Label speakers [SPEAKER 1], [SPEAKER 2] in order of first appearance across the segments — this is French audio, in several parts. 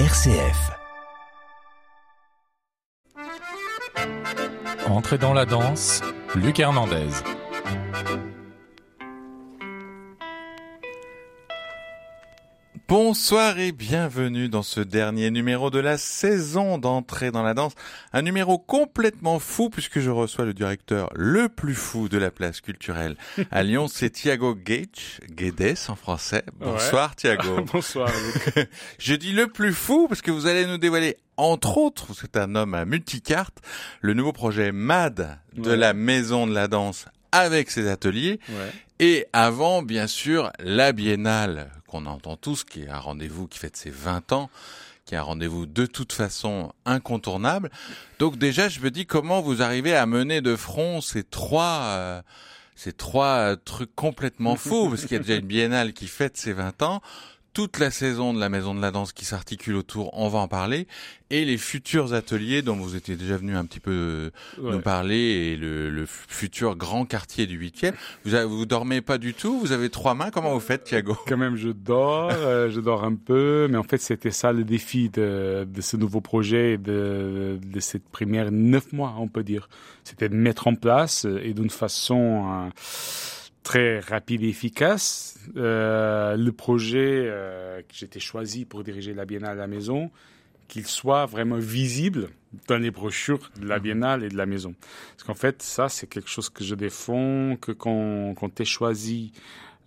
[SPEAKER 1] RCF.
[SPEAKER 2] Entrez dans la danse, Luc Hernandez.
[SPEAKER 3] Bonsoir et bienvenue dans ce dernier numéro de la saison d'entrée dans la danse. Un numéro complètement fou puisque je reçois le directeur le plus fou de la place culturelle à Lyon, c'est Thiago Gage, Guedes en français. Bonsoir Thiago.
[SPEAKER 4] Bonsoir Luc.
[SPEAKER 3] je dis le plus fou parce que vous allez nous dévoiler entre autres, c'est un homme à multicarte, le nouveau projet MAD de
[SPEAKER 4] Ouais.
[SPEAKER 3] la Maison de la Danse avec ses ateliers.
[SPEAKER 4] Ouais.
[SPEAKER 3] Et avant, bien sûr, la Biennale, qu'on entend tous, qui est un rendez-vous qui fête ses 20 ans, qui est un rendez-vous de toute façon incontournable. Donc déjà, je me dis comment vous arrivez à mener de front ces trois, euh, ces trois trucs complètement faux, parce qu'il y a déjà une Biennale qui fête ses 20 ans, toute la saison de la Maison de la Danse qui s'articule autour, on va en parler, et les futurs ateliers dont vous étiez déjà venu un petit peu euh,
[SPEAKER 4] Ouais.
[SPEAKER 3] nous parler et le, le futur grand quartier du 8e. Vous, vous dormez pas du tout? Vous avez trois mains? Comment vous faites, Thiago?
[SPEAKER 4] Quand même, je dors, euh, je dors un peu, mais en fait, c'était ça le défi de, de ce nouveau projet, et de, de cette première neuf mois, on peut dire. C'était de mettre en place euh, et d'une façon euh, très rapide et efficace euh, le projet euh, que j'étais choisi pour diriger la Biennale à la maison, qu'il soit vraiment visible dans les brochures de la Biennale et de la maison. Parce qu'en fait, ça, c'est quelque chose que je défends, que quand, quand tu es choisi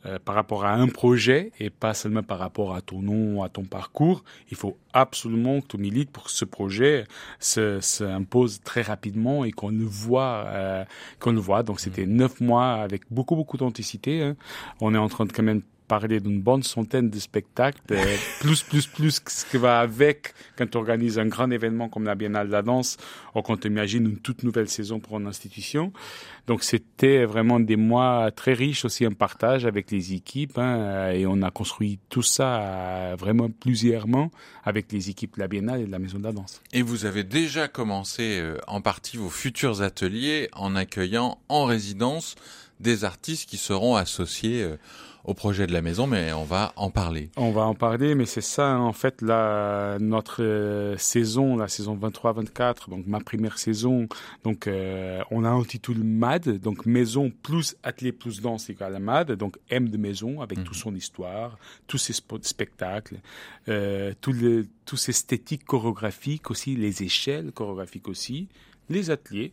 [SPEAKER 4] euh, par rapport à un projet et pas seulement par rapport à ton nom, à ton parcours, il faut absolument que tu milites pour que ce projet se, se impose très rapidement et qu'on le voit, euh, qu'on le voit. Donc c'était neuf mois avec beaucoup beaucoup d'authenticité. hein. On est en train de quand même parler d'une bonne centaine de spectacles, euh, plus, plus, plus ce qui va avec quand tu organises un grand événement comme la Biennale de la danse ou quand tu imagines une toute nouvelle saison pour une institution. Donc c'était vraiment des mois très riches aussi en partage avec les équipes hein, et on a construit tout ça euh, vraiment plusieurs avec les équipes de la Biennale et de la Maison de la Danse.
[SPEAKER 3] Et vous avez déjà commencé euh, en partie vos futurs ateliers en accueillant en résidence des artistes qui seront associés au projet de la maison, mais on va en parler.
[SPEAKER 4] On va en parler, mais c'est ça hein, en fait la notre euh, saison, la saison 23-24, donc ma première saison. Donc euh, on a intitulé MAD, donc maison plus atelier plus danse égale à MAD, donc M de maison avec toute son histoire, tous ses spectacles, euh, tout le tout ces esthétiques chorégraphiques aussi, les échelles chorégraphiques aussi, les ateliers.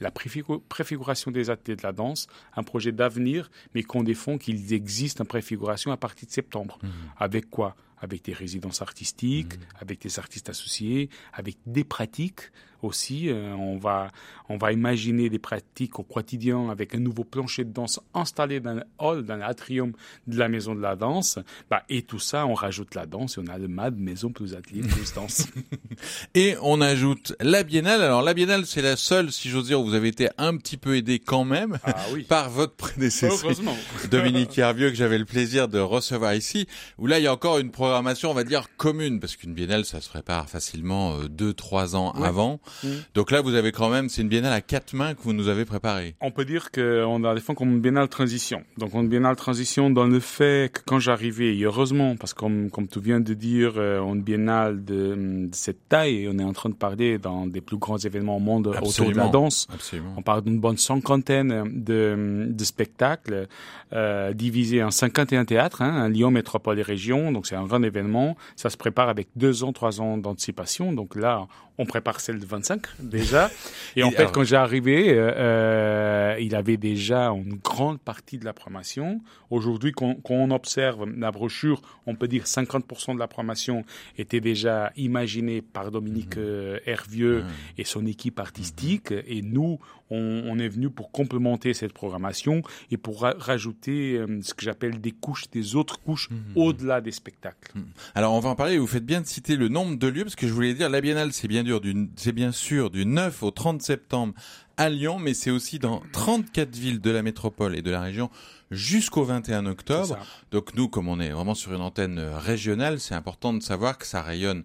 [SPEAKER 4] La préfigu- préfiguration des ateliers de la danse, un projet d'avenir, mais qu'on défend qu'il existe en préfiguration à partir de septembre. Avec quoi? Avec des résidences artistiques, avec des artistes associés, avec des pratiques aussi. Euh, on, va, on va imaginer des pratiques au quotidien avec un nouveau plancher de danse installé dans le hall, dans l'atrium de la maison de la danse. Bah, et tout ça, on rajoute la danse et on a le MAD, maison plus atelier plus danse.
[SPEAKER 3] Et on ajoute la Biennale. Alors la Biennale, c'est la seule, si j'ose dire, où vous avez été un petit peu aidé quand même
[SPEAKER 4] ah oui.
[SPEAKER 3] par votre prédécesseur. Dominique Hervieux, que j'avais le plaisir de recevoir ici, où là, il y a encore une programmation, on va dire, commune, parce qu'une biennale, ça se prépare facilement euh, deux, trois ans
[SPEAKER 4] Ouais.
[SPEAKER 3] avant.
[SPEAKER 4] Mm.
[SPEAKER 3] Donc là, vous avez quand même, c'est une biennale à quatre mains que vous nous avez préparée.
[SPEAKER 4] On peut dire qu'on a des fois comme une biennale transition. Donc une biennale transition dans le fait que quand j'arrivais, et heureusement, parce que comme, comme tu viens de dire, euh, une biennale de, de cette taille, on est en train de parler dans des plus grands événements au monde autour de la danse.
[SPEAKER 3] Absolument.
[SPEAKER 4] On parle d'une bonne cinquantaine de, de spectacles euh, divisés en 51 théâtres, hein, Lyon métropole et région. Donc c'est un grand événement. Ça se prépare avec deux ans, trois ans d'anticipation. Donc là, on prépare celle de 25 déjà. Et en fait, quand j'ai arrivé, euh, euh, il avait déjà une grande partie de la programmation. Aujourd'hui, quand, quand on observe la brochure, on peut dire 50% de la programmation était déjà imaginée par Dominique euh, Hervieux et son équipe artistique. Et nous, on, on est venu pour complémenter cette programmation et pour ra- rajouter euh, ce que j'appelle des couches, des autres couches au-delà des spectacles.
[SPEAKER 3] Alors on va en parler, vous faites bien de citer le nombre de lieux, parce que je voulais dire, la biennale, c'est bien, dur du, c'est bien sûr du 9 au 30 septembre à Lyon, mais c'est aussi dans 34 villes de la métropole et de la région jusqu'au 21
[SPEAKER 4] C'est
[SPEAKER 3] octobre. Donc nous, comme on est vraiment sur une antenne euh, régionale, c'est important de savoir que ça rayonne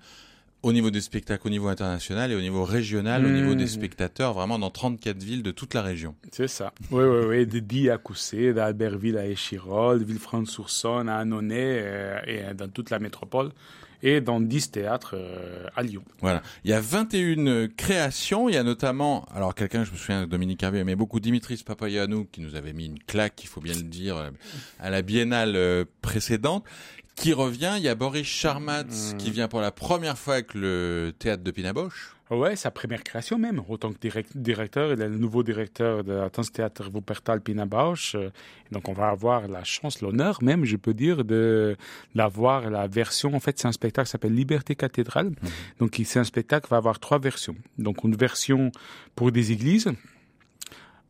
[SPEAKER 3] au niveau des spectacles, au niveau international et au niveau régional, au niveau des mmh. spectateurs, vraiment dans 34 villes de toute la région.
[SPEAKER 4] C'est ça. Oui, oui, oui. De Die à Coussé, d'Albertville à Échirol, Villefranche-sur-Saône à Annonay euh, et dans toute la métropole et dans 10 théâtres euh, à Lyon.
[SPEAKER 3] Voilà. Il y a 21 créations. Il y a notamment, alors quelqu'un, je me souviens, Dominique Hervé, mais beaucoup Dimitris Papayanou qui nous avait mis une claque, il faut bien le dire, euh, à la biennale euh, précédente qui revient. Il y a Boris Charmatz qui vient pour la première fois avec le théâtre de Pinaboche.
[SPEAKER 4] Ouais, sa première création même, autant que directeur. Il est le nouveau directeur de la Théâtre Wuppertal Pina Bausch. Donc on va avoir la chance, l'honneur même, je peux dire, de d'avoir la version. En fait, c'est un spectacle qui s'appelle Liberté cathédrale. Mhm. Donc c'est un spectacle qui va avoir trois versions. Donc une version pour des églises,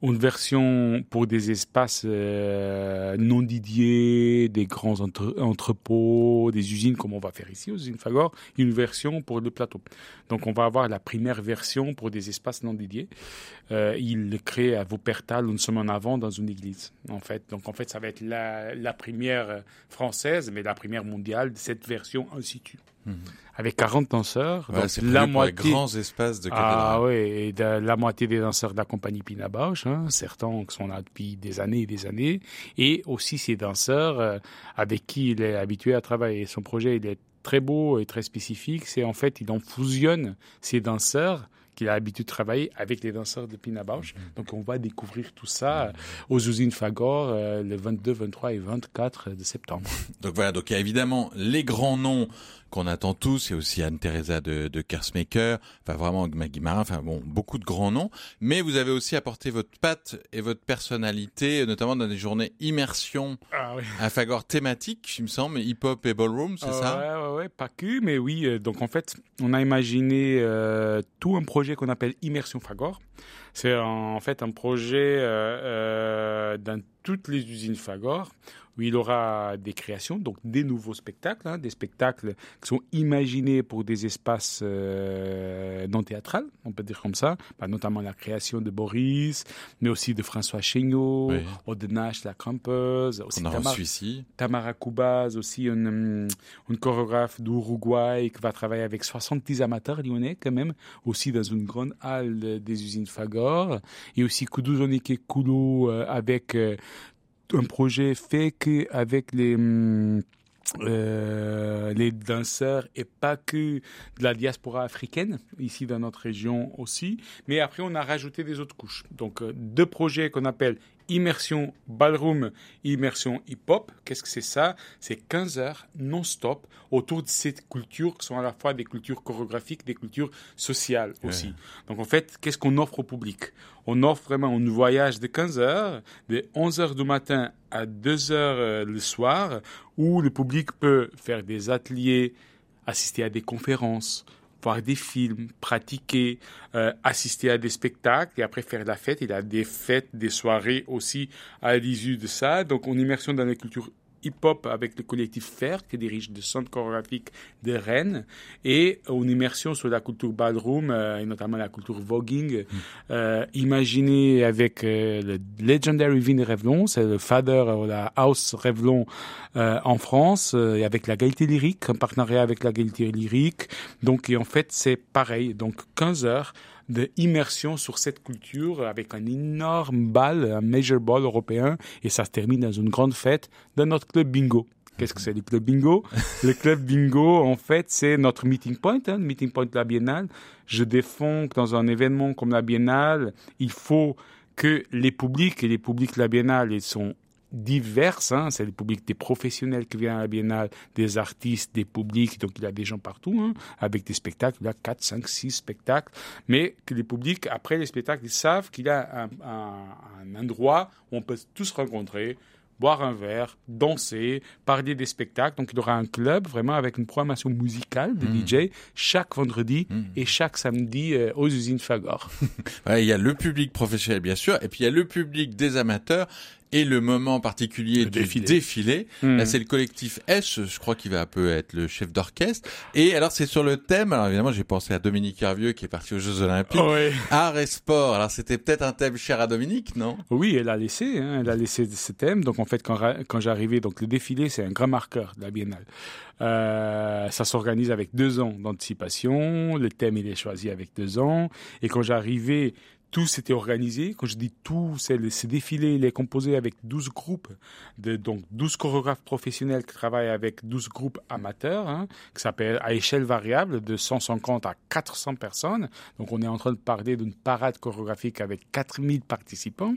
[SPEAKER 4] une version pour des espaces euh, non dédiés, des grands entrepôts, des usines comme on va faire ici aux usines Fagor, une version pour le plateau. Donc on va avoir la première version pour des espaces non dédiés. Euh, il le crée à Wuppertal une semaine avant dans une église. En fait, donc en fait ça va être la, la première française, mais la première mondiale de cette version in situ. Mhm. Avec 40 danseurs.
[SPEAKER 3] donc la moitié. Grands espaces de cathédrale.
[SPEAKER 4] Ah oui, et la moitié des danseurs de la compagnie Pina Bausch, hein, certains qui sont là depuis des années et des années, et aussi ces danseurs euh, avec qui il est habitué à travailler. Son projet, il est très beau et très spécifique. C'est en fait, il en fusionne ces danseurs qu'il a l'habitude de travailler avec les danseurs de Pina Bausch. Mhm. Donc on va découvrir tout ça euh, aux usines Fagor euh, le 22, 23 et 24 de septembre.
[SPEAKER 3] Donc voilà, donc il y a évidemment les grands noms qu'on attend tous. Il y a aussi Anne-Theresa de, de Kersmaker, enfin vraiment Maggie Marin, enfin bon, beaucoup de grands noms. Mais vous avez aussi apporté votre patte et votre personnalité, notamment dans des journées immersion ah, oui. à Fagor thématique, il me semble, hip-hop et ballroom, c'est ça?
[SPEAKER 4] Ouais, ouais, ouais, pas que, mais oui. Euh, donc en fait, on a imaginé euh, tout un projet qu'on appelle Immersion Fagor. C'est en fait un projet euh dans toutes les usines Fagor où il aura des créations, donc des nouveaux spectacles, hein, des spectacles qui sont imaginés pour des espaces euh, non théâtrales, on peut dire comme ça, bah, notamment la création de Boris, mais aussi de François Chéniaud, oui. Odenache, la crampeuse, aussi
[SPEAKER 3] Tamara,
[SPEAKER 4] Tamara Koubaz, aussi une, une chorégraphe d'Uruguay qui va travailler avec 70 amateurs lyonnais quand même, aussi dans une grande halle des usines Fagor, et aussi Kuduzonike Kulu euh, avec euh, un projet fait qu'avec les hum, euh, les danseurs et pas que de la diaspora africaine, ici dans notre région aussi. Mais après, on a rajouté des autres couches. Donc, euh, deux projets qu'on appelle immersion ballroom, immersion hip-hop. Qu'est-ce que c'est ça? C'est 15 heures non-stop autour de ces cultures qui sont à la fois des cultures chorégraphiques, des cultures sociales aussi. Donc en fait, qu'est-ce qu'on offre au public? On offre vraiment un voyage de 15 heures, de 11 heures du matin à 2 heures euh, le soir, où le public peut faire des ateliers, assister à des conférences, voir des films, pratiquer, euh, assister à des spectacles et après faire la fête. Il a des fêtes, des soirées aussi à l'issue de ça. Donc, on immersion dans la culture hip-hop avec le collectif FER, qui dirige le centre chorégraphique de Rennes, et une immersion sur la culture ballroom, euh, et notamment la culture voguing, mm. euh, imaginée avec euh, le legendary Vin Revlon, c'est le father de la house Revlon euh, en France, et avec la Gaieté Lyrique, en partenariat avec la Gaieté Lyrique. Donc, et en fait, c'est pareil. Donc, 15 heures d'immersion sur cette culture avec un énorme bal, un major ball européen, et ça se termine dans une grande fête dans notre club bingo. Qu'est-ce que c'est le club bingo? Le club bingo, en fait, c'est notre meeting point, hein, meeting point de la Biennale. Je défends que dans un événement comme la Biennale, il faut que les publics et les publics de la Biennale ils sont diverses. Hein. C'est le public des professionnels qui viennent à la Biennale, des artistes, des publics. Donc il y a des gens partout, hein, avec des spectacles. Il y a 4, 5, 6 spectacles. Mais que les publics, après les spectacles, ils savent qu'il y a un, un, un endroit où on peut tous rencontrer, boire un verre, danser, parler des spectacles. Donc il y aura un club vraiment avec une programmation musicale de mmh. DJ chaque vendredi mmh. et chaque samedi euh, aux usines Fagor.
[SPEAKER 3] il y a le public professionnel bien sûr, et puis il y a le public des amateurs et le moment particulier
[SPEAKER 4] Le
[SPEAKER 3] du
[SPEAKER 4] défilé.
[SPEAKER 3] défilé.
[SPEAKER 4] Hmm.
[SPEAKER 3] Là, c'est le collectif S, je crois qu'il va un peu être le chef d'orchestre. Et alors, c'est sur le thème, alors évidemment, j'ai pensé à Dominique Hervieux qui est parti aux Jeux Olympiques.
[SPEAKER 4] Ouais.
[SPEAKER 3] Art et sport. Alors, c'était peut-être un thème cher à Dominique, non?
[SPEAKER 4] Oui, elle a laissé, hein, elle a laissé ce thème. Donc en fait, quand j'arrivais, donc le défilé, c'est un grand marqueur de la biennale. Euh, ça s'organise avec deux ans d'anticipation. Le thème il est choisi avec deux ans. Et quand j'arrivais, tout s'était organisé. Quand je dis tout, c'est ce défilé, il est composé avec 12 groupes, de, donc 12 chorégraphes professionnels qui travaillent avec 12 groupes amateurs, hein, qui s'appelle à échelle variable de 150 à 400 personnes. Donc on est en train de parler d'une parade chorégraphique avec 4000 participants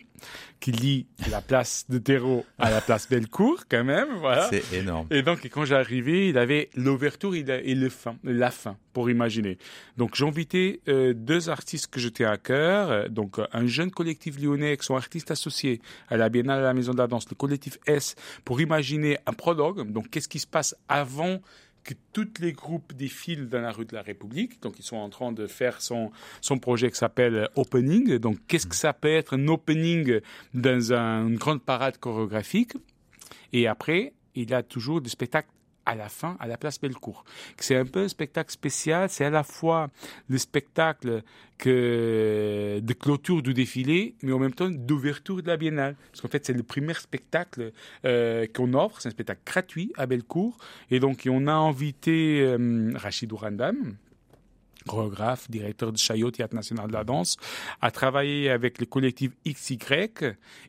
[SPEAKER 4] qui lie la place de terreau à la place Bellecour quand même, voilà.
[SPEAKER 3] C'est énorme.
[SPEAKER 4] Et donc, quand j'arrivais, il avait l'ouverture et le fin, la fin, pour imaginer. Donc, j'invitais euh, deux artistes que je tiens à cœur. Euh, Donc, euh, un jeune collectif lyonnais qui sont artistes associés à la Biennale à la Maison de la Danse, le collectif S, pour imaginer un prologue. Donc, qu'est-ce qui se passe avant que tous les groupes défilent dans la rue de la République? Donc, ils sont en train de faire son, son projet qui s'appelle Opening. Donc, qu'est-ce que ça peut être un opening dans un- une grande parade chorégraphique? Et après, il y a toujours des spectacles à la fin, à la place Bellecour. C'est un peu un spectacle spécial, c'est à la fois le spectacle que, de clôture du défilé, mais en même temps d'ouverture de la biennale. Parce qu'en fait, c'est le premier spectacle euh, qu'on offre, c'est un spectacle gratuit à Bellecour. Et donc, on a invité euh, Rachid Ourandam, chorégraphe, directeur du Chaillot Théâtre National de la Danse, a travaillé avec le collectif XY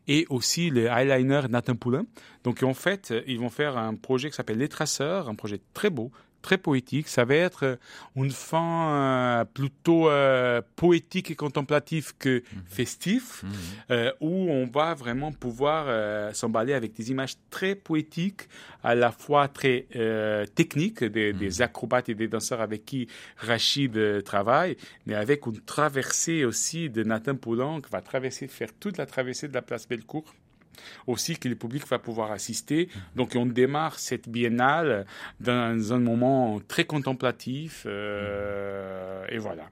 [SPEAKER 4] et aussi le eyeliner Nathan Poulain. Donc en fait, ils vont faire un projet qui s'appelle Les Traceurs, un projet très beau, très poétique. Ça va être une fin euh, plutôt euh, poétique et contemplative que festif, euh, où on va vraiment pouvoir euh, s'emballer avec des images très poétiques, à la fois très euh, techniques, des, des acrobates et des danseurs avec qui Rachid euh, travaille, mais avec une traversée aussi de Nathan Poulin qui va traverser, faire toute la traversée de la place Bellecour aussi que le public va pouvoir assister. Donc on démarre cette biennale dans un moment très contemplatif euh, et voilà.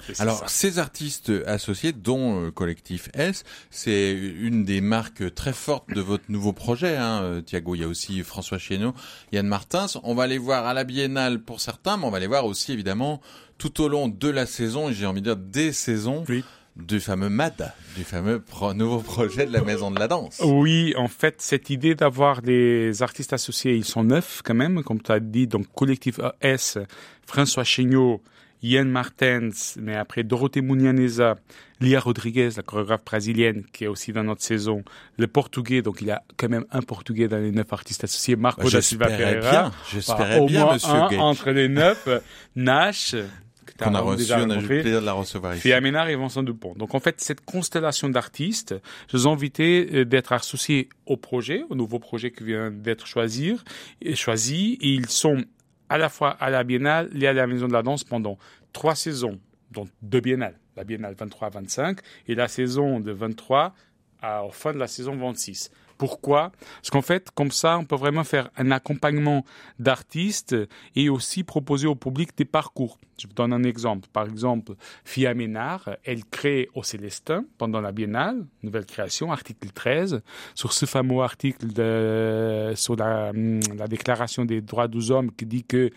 [SPEAKER 4] C'est
[SPEAKER 3] Alors,
[SPEAKER 4] ça.
[SPEAKER 3] ces artistes associés, dont euh, Collectif S, c'est une des marques très fortes de votre nouveau projet, hein, euh, Thiago. Il y a aussi François Chéneau, Yann Martins. On va les voir à la Biennale pour certains, mais on va les voir aussi, évidemment, tout au long de la saison, et j'ai envie de dire des saisons,
[SPEAKER 4] Oui.
[SPEAKER 3] Du fameux MAD, du fameux pro- nouveau projet de la Maison de la Danse.
[SPEAKER 4] Oui, en fait, cette idée d'avoir des artistes associés, ils sont neufs quand même, comme tu as dit, donc collectif S, François Chéniaud, Yann Martens, mais après Dorothée Munianeza, Lia Rodriguez, la chorégraphe brésilienne, qui est aussi dans notre saison, le portugais, donc il y a quand même un portugais dans les neuf artistes associés, Marco da Silva
[SPEAKER 3] J'espérais
[SPEAKER 4] Pereira.
[SPEAKER 3] bien,
[SPEAKER 4] Bah,
[SPEAKER 3] j'espérais
[SPEAKER 4] au
[SPEAKER 3] bien,
[SPEAKER 4] moins
[SPEAKER 3] monsieur
[SPEAKER 4] un
[SPEAKER 3] Gage,
[SPEAKER 4] entre les neuf, Nash,
[SPEAKER 3] qu'on a reçu, on a eu le plaisir de la recevoir ici.
[SPEAKER 4] puis Aménard et Vincent Dupont. Donc en fait, cette constellation d'artistes, je les ai invités euh, d'être associés au projet, au nouveau projet qui vient d'être choisi. Et choisi. Et ils sont à la fois à la Biennale et à la Maison de la Danse pendant trois saisons, dont deux biennales. La Biennale 23-25 et la saison de 23 à, au fin de la saison 26. Pourquoi? Parce qu'en fait, comme ça, on peut vraiment faire un accompagnement d'artistes et aussi proposer au public des parcours. Je vous donne un exemple. Par exemple, Fia Ménard, elle crée au Célestin pendant la Biennale, nouvelle création, article 13, sur ce fameux article de, sur la, hum, la Déclaration des droits des hommes qui dit que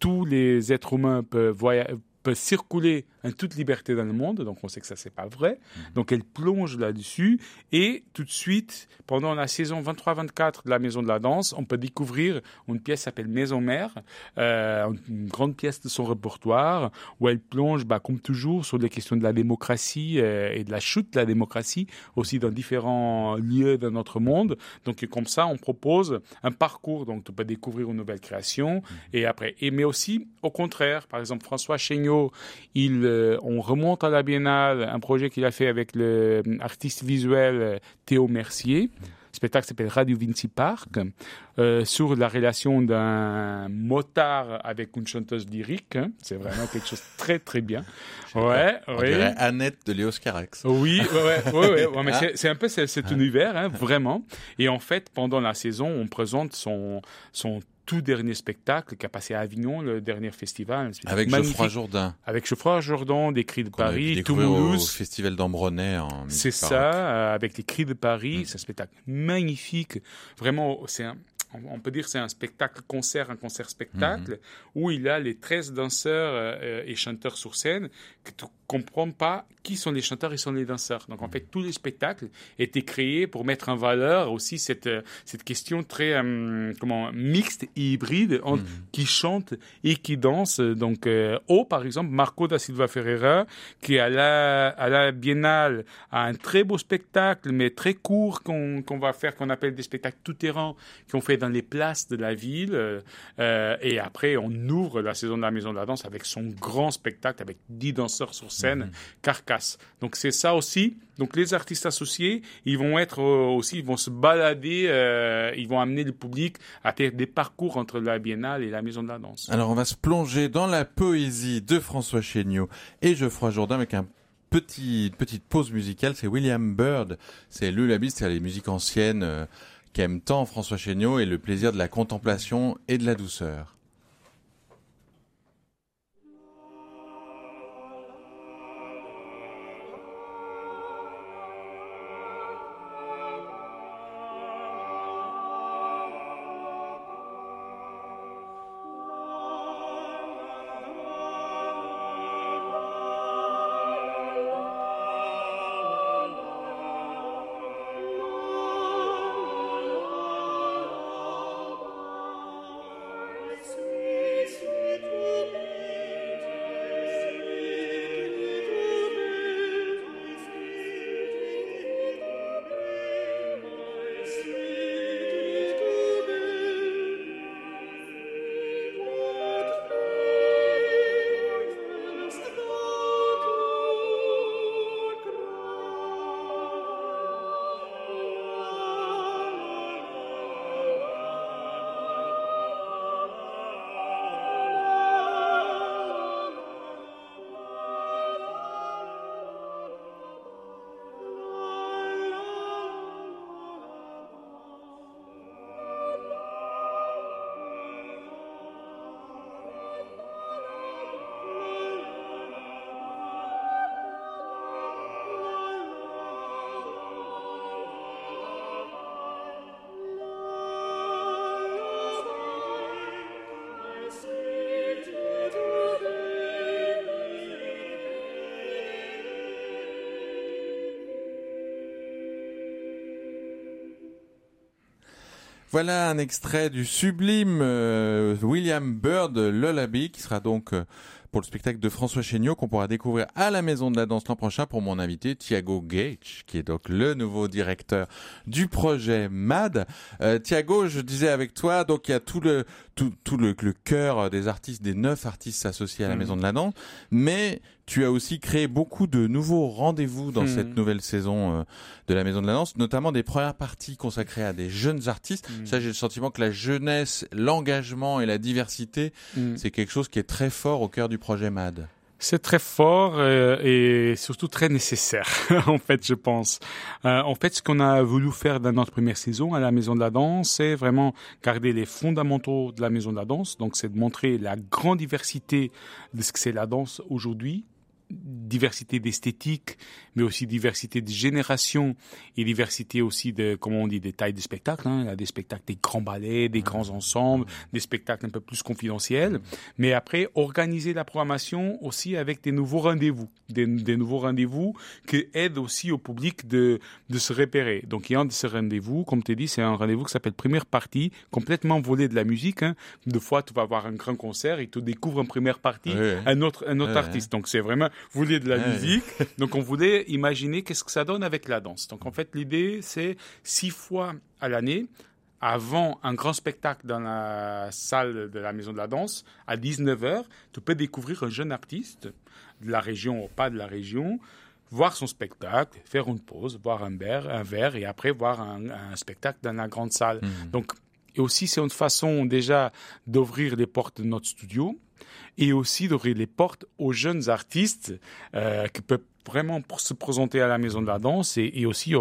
[SPEAKER 4] tous les êtres humains peuvent, voya- circuler en toute liberté dans le monde, donc on sait que ça c'est pas vrai. Donc elle plonge là-dessus et tout de suite, pendant la saison 23-24 de la Maison de la Danse, on peut découvrir une pièce qui s'appelle Maison Mère, euh, une grande pièce de son répertoire où elle plonge, bah, comme toujours, sur les questions de la démocratie euh, et de la chute de la démocratie aussi dans différents lieux de notre monde. Donc comme ça, on propose un parcours, donc tu peux découvrir une nouvelle création et après. Et mais aussi au contraire, par exemple François Chéniaud, il euh, on remonte à la Biennale un projet qu'il a fait avec le euh, visuel euh, Théo Mercier. Le spectacle s'appelle Radio Vinci Park, euh, sur la relation d'un motard avec une chanteuse lyrique. hein. C'est vraiment quelque chose de très très bien. Ouais,
[SPEAKER 3] On dirait Annette de Léos Carax.
[SPEAKER 4] Oui, ouais, ouais, mais
[SPEAKER 3] Ah.
[SPEAKER 4] c'est- un peu ce- cet univers, hein, vraiment. Et en fait, pendant la saison, on présente son, son tout dernier spectacle qui a passé à Avignon, le dernier festival.
[SPEAKER 3] Avec Geoffroy Jourdain.
[SPEAKER 4] Avec Geoffroy Jourdain, des Cris de Paris,
[SPEAKER 3] Toulouse. Au festival d'Ambronay en
[SPEAKER 4] C'est ça, euh, avec les Cris de Paris. Mm. C'est un spectacle magnifique. Vraiment, c'est un, on peut dire que c'est un spectacle-concert, un concert-spectacle, mm-hmm. où il a les 13 danseurs euh, et chanteurs sur scène que tu comprends pas qui sont les chanteurs et sont les danseurs. Donc en fait, tous les spectacles étaient créés pour mettre en valeur aussi cette, euh, cette question très euh, comment mixte et hybride entre mhm. qui chante et qui danse. Donc euh, au par exemple, Marco da Silva Ferreira, qui à la, à la Biennale a un très beau spectacle, mais très court qu'on va faire, qu'on appelle des spectacles tout-terrain, qu'on fait dans les places de la ville. et après, on ouvre la saison de la Maison de la Danse avec son grand spectacle avec 10 danseurs sur scène, mhm. carcasse. Donc c'est ça aussi. Donc les artistes associés, ils vont être euh, aussi, ils vont se balader, euh, ils vont amener le public à faire des parcours entre la Biennale et la Maison de la Danse.
[SPEAKER 3] Alors on va se plonger dans la poésie de François Chéniaud et Geoffroy Jourdain avec un petit, petite pause musicale. C'est William Byrd, c'est le c'est les musiques anciennes euh, qu'aime tant François Chéniaud et le plaisir de la contemplation et de la douceur. Voilà un extrait du sublime euh, William Byrd Lullaby qui sera donc euh, pour le spectacle de François Chéniaud qu'on pourra découvrir à la Maison de la Danse l'an prochain pour mon invité Thiago Gage qui est donc le nouveau directeur du projet MAD. Euh, Thiago, je disais avec toi, donc il y a tout le tout, tout le, le cœur des artistes, des neuf artistes associés à la mmh. Maison de la Danse, mais tu as aussi créé beaucoup de nouveaux rendez-vous dans hmm. cette nouvelle saison euh, de la Maison de la Danse, notamment des premières parties consacrées à des jeunes artistes. Hmm. Ça, j'ai le sentiment que la jeunesse, l'engagement et la diversité, hmm. c'est quelque chose qui est très fort au cœur du projet MAD.
[SPEAKER 4] C'est très fort euh, et surtout très nécessaire, en fait, je pense. Euh, en fait, ce qu'on a voulu faire dans notre première saison à la Maison de la Danse, c'est vraiment garder les fondamentaux de la Maison de la Danse. Donc, c'est de montrer la grande diversité de ce que c'est la danse aujourd'hui, diversité d'esthétique, mais aussi diversité de génération et diversité aussi de, comment on dit, des tailles de spectacles. Hein. Il y a des spectacles, des grands ballets, des grands ensembles, des spectacles un peu plus confidentiels. Mais après, organiser la programmation aussi avec des nouveaux rendez-vous, des, nouveaux rendez-vous qui aident aussi au public de, de se repérer. Donc, il y a un de ces rendez-vous, comme tu dis, c'est un rendez-vous qui s'appelle première partie, complètement volé de la musique. Hein. Deux fois, tu vas avoir un grand concert et tu découvres en première partie un autre, un autre artiste. Donc, c'est vraiment voulait de la musique. Donc, on voulait imaginer qu'est-ce que ça donne avec la danse. Donc, en fait, l'idée, c'est six fois à l'année, avant un grand spectacle dans la salle de la Maison de la Danse, à 19h, tu peux découvrir un jeune artiste de la région ou pas de la région, voir son spectacle, faire une pause, boire un verre, un verre et après voir un, spectacle dans la grande salle. Mmh. Donc, et aussi, c'est une façon déjà d'ouvrir les portes de notre studio et aussi d'ouvrir les portes aux jeunes artistes euh, qui peuvent vraiment pour se présenter à la Maison de la Danse et, aussi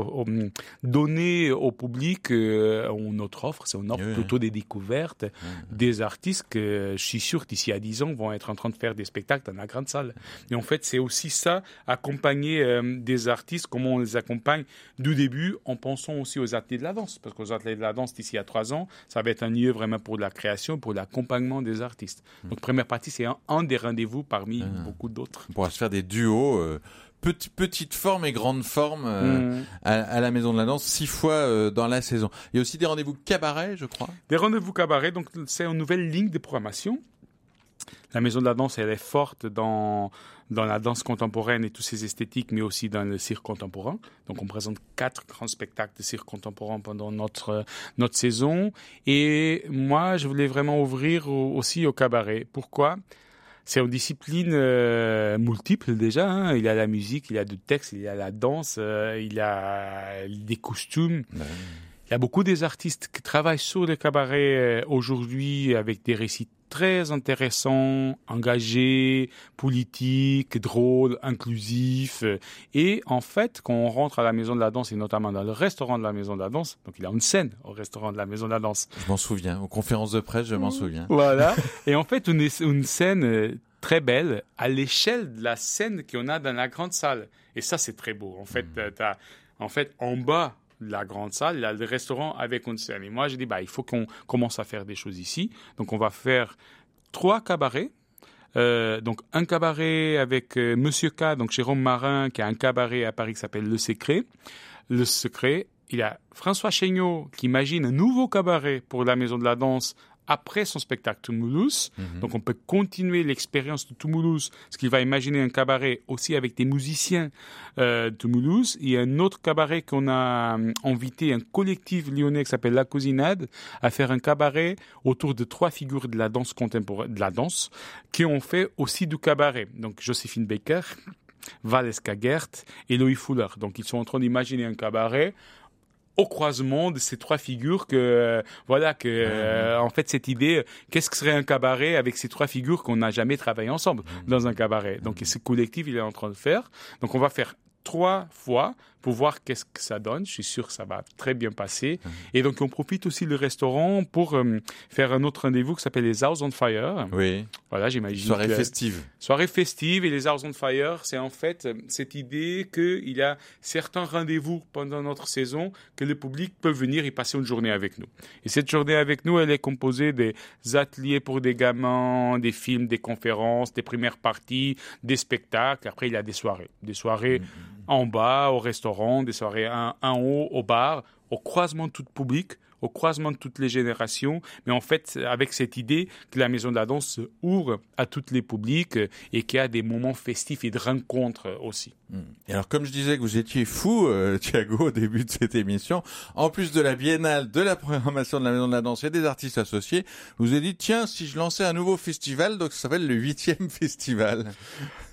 [SPEAKER 4] donner au public euh, notre offre, c'est une offre plutôt des découvertes, des artistes que je suis sûr d'ici à 10 ans vont être en train de faire des spectacles dans la grande salle. Et en fait, c'est aussi ça, accompagner euh, des artistes, comment on les accompagne du début en pensant aussi aux ateliers de la danse. Parce qu'aux ateliers de la danse d'ici à 3 ans, ça va être un lieu vraiment pour la création, pour l'accompagnement des artistes. Hmm. Donc, première partie, c'est un, des rendez-vous parmi ah. beaucoup d'autres.
[SPEAKER 3] On pourra se faire des duos. Euh, petite forme et grande forme euh, mm. à, la Maison de la Danse, six fois euh, dans la saison. Il y a aussi des rendez-vous cabaret, je crois.
[SPEAKER 4] Des rendez-vous cabaret, donc c'est une nouvelle ligne de programmation. La Maison de la Danse, elle est forte dans, dans la danse contemporaine et tous ses esthétiques, mais aussi dans le cirque contemporain. Donc, on présente quatre grands spectacles de cirque contemporain pendant notre, notre saison. Et moi, je voulais vraiment ouvrir aussi au cabaret. Pourquoi? C'est une discipline euh, multiple déjà. Hein. Il y a la musique, il y a du texte, il y a la danse, euh, il y a des costumes. Il y a beaucoup des artistes qui travaillent sur le cabaret euh, aujourd'hui avec des récits très intéressants, engagés, politiques, drôles, inclusifs. Et en fait, quand on rentre à la Maison de la Danse, et notamment dans le restaurant de la Maison de la Danse, donc il y a une scène au restaurant de la Maison de la Danse.
[SPEAKER 3] Je m'en souviens, aux conférences de presse, je m'en souviens.
[SPEAKER 4] Voilà. et en fait, une, une scène euh, très belle à l'échelle de la scène qu'on a dans la grande salle. Et ça, c'est très beau. En fait, mmh. as, en fait, en bas, la grande salle, le restaurant avec une. Et moi, j'ai dit, bah, il faut qu'on commence à faire des choses ici. Donc, on va faire trois cabarets. Euh, donc, un cabaret avec euh, Monsieur K, donc Jérôme Marin, qui a un cabaret à Paris qui s'appelle Le Secret. Le Secret. Il y a François Chéniaud qui imagine un nouveau cabaret pour la Maison de la Danse après son spectacle Tumulus. Mhm. Donc on peut continuer l'expérience de Tumulus, ce qu'il va imaginer un cabaret aussi avec des musiciens euh, de Tumulus. Il y a un autre cabaret qu'on a euh, invité, un collectif lyonnais qui s'appelle La Cousinade, à faire un cabaret autour de trois figures de la danse contemporaine, de la danse, qui ont fait aussi du cabaret. Donc Joséphine Baker, Valeska Gert et Louis Fuller. Donc ils sont en train d'imaginer un cabaret au croisement de ces trois figures que euh, voilà que euh, en fait cette idée qu'est-ce que serait un cabaret avec ces trois figures qu'on n'a jamais travaillé ensemble dans un cabaret? Donc ce collectif il est en train de faire. Donc on va faire trois fois pour voir qu'est-ce que ça donne. Je suis sûr que ça va très bien passer. Mhm. Et donc, on profite aussi du restaurant pour euh, faire un autre rendez-vous qui s'appelle les Hours on Fire.
[SPEAKER 3] Oui.
[SPEAKER 4] Voilà, j'imagine.
[SPEAKER 3] Soirée festive.
[SPEAKER 4] Soirée festive et les Hours on Fire, c'est en fait euh, cette idée qu'il y a certains rendez-vous pendant notre saison que le public peut venir y passer une journée avec nous. Et cette journée avec nous, elle est composée des ateliers pour des gamins, des films, des conférences, des premières parties, des spectacles. Après, il y a des soirées. Des soirées mhm. En bas, au restaurant des soirées en, haut au bar, au croisement de tout public, au croisement de toutes les générations, mais en fait avec cette idée que la maison de la danse ouvre à tous les publics et qu'il y a des moments festifs et de rencontres aussi.
[SPEAKER 3] Et alors comme je disais que vous étiez fou, euh, Thiago, au début de cette émission, en plus de la biennale, de la programmation de la maison de la danse et des artistes associés, vous avez dit tiens si je lançais un nouveau festival, donc ça s'appelle le huitième festival.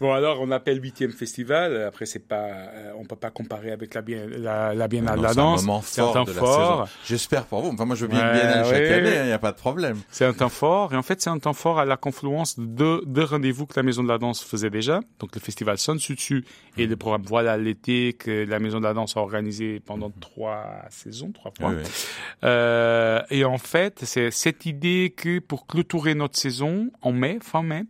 [SPEAKER 4] Bon alors on appelle huitième festival. Après c'est pas, euh, on peut pas comparer avec la, la, biennale de la danse.
[SPEAKER 3] C'est un temps fort. J'espère pour Enfin, moi, je veux bien une biennale chaque année, il hein, n'y a pas de problème.
[SPEAKER 4] C'est un temps fort. Et en fait, c'est un temps fort à la confluence de deux, rendez-vous que la Maison de la Danse faisait déjà. Donc, le festival Sun Dessus et le programme Voilà l'été que la Maison de la Danse a organisé pendant mhm. trois saisons, trois fois. Euh, et en fait, c'est cette idée que pour clôturer notre saison, en mai, fin mai,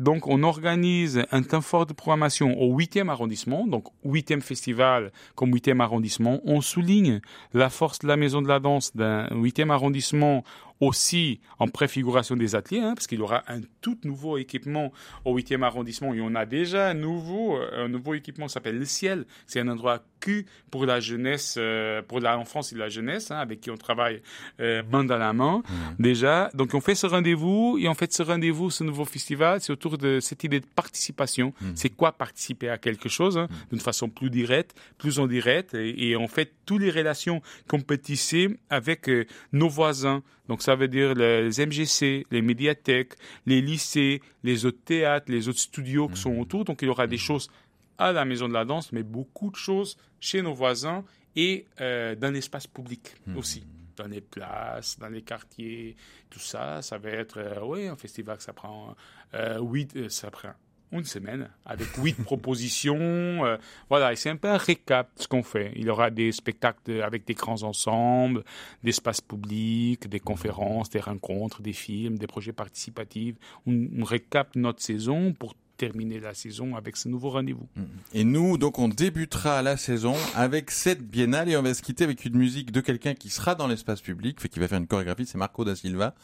[SPEAKER 4] donc, on organise un temps fort de programmation au 8e arrondissement, donc 8e festival comme 8e arrondissement. On souligne la force de la Maison de la Danse d'un 8e arrondissement aussi en préfiguration des ateliers, hein, parce qu'il y aura un tout nouveau équipement au 8e arrondissement. Et on a déjà un nouveau, un nouveau équipement qui s'appelle Le Ciel. C'est un endroit Q pour la jeunesse, euh, pour l'enfance et la jeunesse, hein, avec qui on travaille euh, main dans la main mmh. déjà. Donc on fait ce rendez-vous et en fait ce rendez-vous, ce nouveau festival, c'est autour de cette idée de participation. Mmh. C'est quoi participer à quelque chose hein, mmh. d'une façon plus directe, plus en direct et, en fait toutes les relations compétitives avec euh, nos voisins. Donc ça veut dire les MGC, les médiathèques, les lycées, les autres théâtres, les autres studios qui sont autour. Donc il y aura des choses à la maison de la danse, mais beaucoup de choses chez nos voisins et euh, dans l'espace public hmm. aussi, dans les places, dans les quartiers, tout ça. Ça va être, euh, oui, un festival ça prend, euh, ça prend une semaine avec huit propositions. Euh, voilà, et c'est un peu un récap de ce qu'on fait. Il y aura des spectacles avec des grands ensembles, des espaces publics, des conférences, des rencontres, des films, des projets participatifs. On, récap notre saison pour terminer la saison avec ce nouveau rendez-vous. Mm.
[SPEAKER 3] Et nous, donc, on débutera la saison avec cette biennale et on va se quitter avec une musique de quelqu'un qui sera dans l'espace public, qui va faire une chorégraphie, c'est Marco da Silva.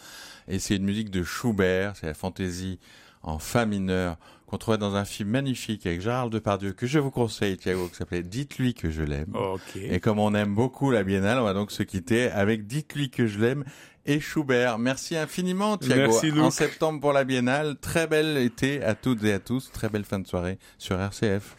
[SPEAKER 3] Et c'est une musique de Schubert, c'est la fantaisie en fa mineur qu'on trouvait dans un film magnifique avec Gérard Depardieu que je vous conseille, Thiago, qui s'appelait Dites-lui que je l'aime. Et comme on aime beaucoup la Biennale, on va donc se quitter avec Dites-lui que je l'aime et Schubert. Merci infiniment, Thiago.
[SPEAKER 4] Merci,
[SPEAKER 3] en septembre pour la Biennale. Très bel été à toutes et à tous. Très belle fin de soirée sur RCF.